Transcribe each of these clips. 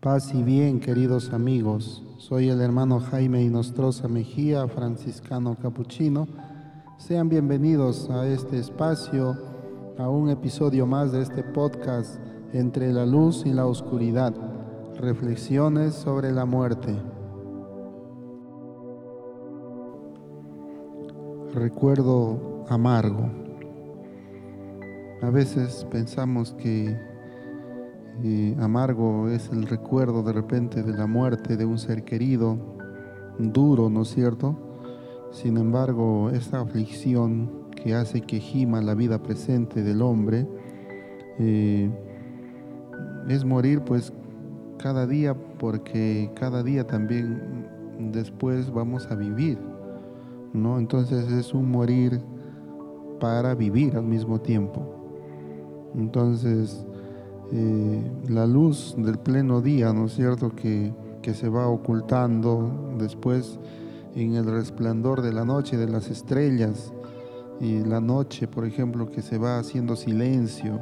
Paz y bien, queridos amigos. Soy el hermano Jaime Inostroza Mejía, franciscano capuchino. Sean bienvenidos a este espacio, a un episodio más de este podcast Entre la luz y la oscuridad, reflexiones sobre la muerte. Recuerdo amargo. A veces pensamos que amargo es el recuerdo de repente de la muerte de un ser querido, duro, ¿no es cierto? Sin embargo, esta aflicción que hace que gima la vida presente del hombre eh, es morir pues cada día porque cada día también después vamos a vivir, ¿no? Entonces es un morir para vivir al mismo tiempo. Entonces, eh, la luz del pleno día, ¿no es cierto?, que, que se va ocultando después en el resplandor de la noche, de las estrellas, y la noche, por ejemplo, que se va haciendo silencio,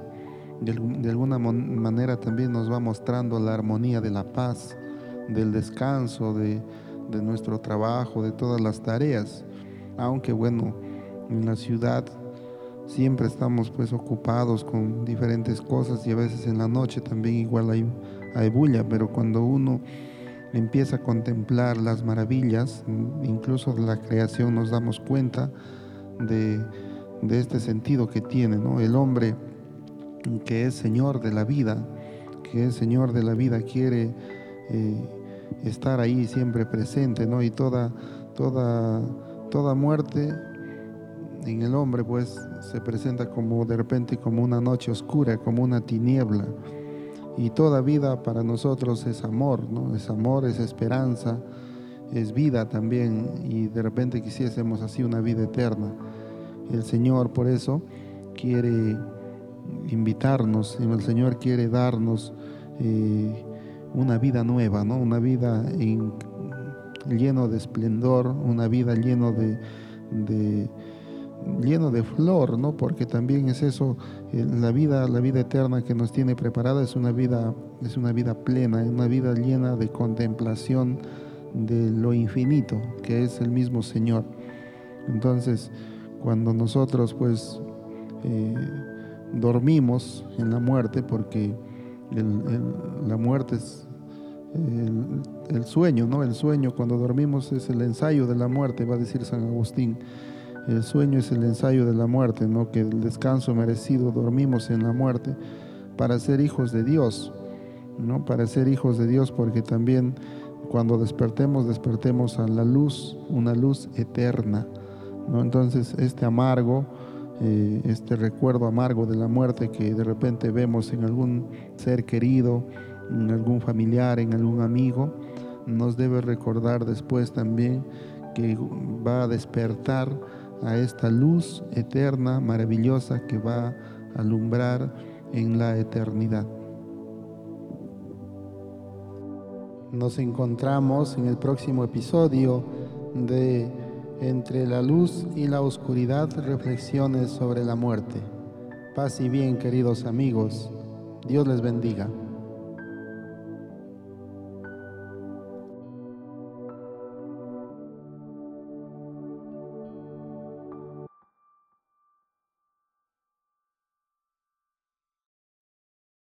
de, de, alguna manera también nos va mostrando la armonía de la paz, del descanso, de, de nuestro trabajo, de todas las tareas. Aunque bueno, en la ciudad siempre estamos pues ocupados con diferentes cosas y a veces en la noche también igual hay, hay bulla, pero cuando uno empieza a contemplar las maravillas, incluso de la creación, nos damos cuenta de, este sentido que tiene, ¿no? El hombre que es Señor de la vida, que es Señor de la vida, quiere eh, estar ahí siempre presente, ¿no? Y toda, toda, toda muerte en el hombre pues se presenta como de repente como una noche oscura, como una tiniebla. Y toda vida para nosotros es amor, ¿no? Es amor, es esperanza, es vida también. Y de repente quisiésemos así una vida eterna. El Señor por eso quiere invitarnos, el Señor quiere darnos eh, una vida nueva, ¿no? Una vida lleno de esplendor, una vida lleno de lleno de flor, ¿no? Porque también es eso, eh, la vida, la vida eterna que nos tiene preparada es una vida, es una vida plena, una vida llena de contemplación de lo infinito, que es el mismo Señor. Entonces, cuando nosotros pues eh, dormimos en la muerte, porque la muerte es el, sueño, ¿no? El sueño cuando dormimos es el ensayo de la muerte, va a decir San Agustín. El sueño es el ensayo de la muerte, ¿no? que el descanso merecido dormimos en la muerte para ser hijos de Dios, ¿no? para ser hijos de Dios porque también cuando despertemos, despertemos a la luz, una luz eterna. ¿no? Entonces este amargo, eh, este recuerdo amargo de la muerte que de repente vemos en algún ser querido, en algún familiar, en algún amigo, nos debe recordar después también que va a despertar a esta luz eterna, maravillosa que va a alumbrar en la eternidad. Nos encontramos en el próximo episodio de Entre la luz y la oscuridad, reflexiones sobre la muerte. Paz y bien, queridos amigos. Dios les bendiga.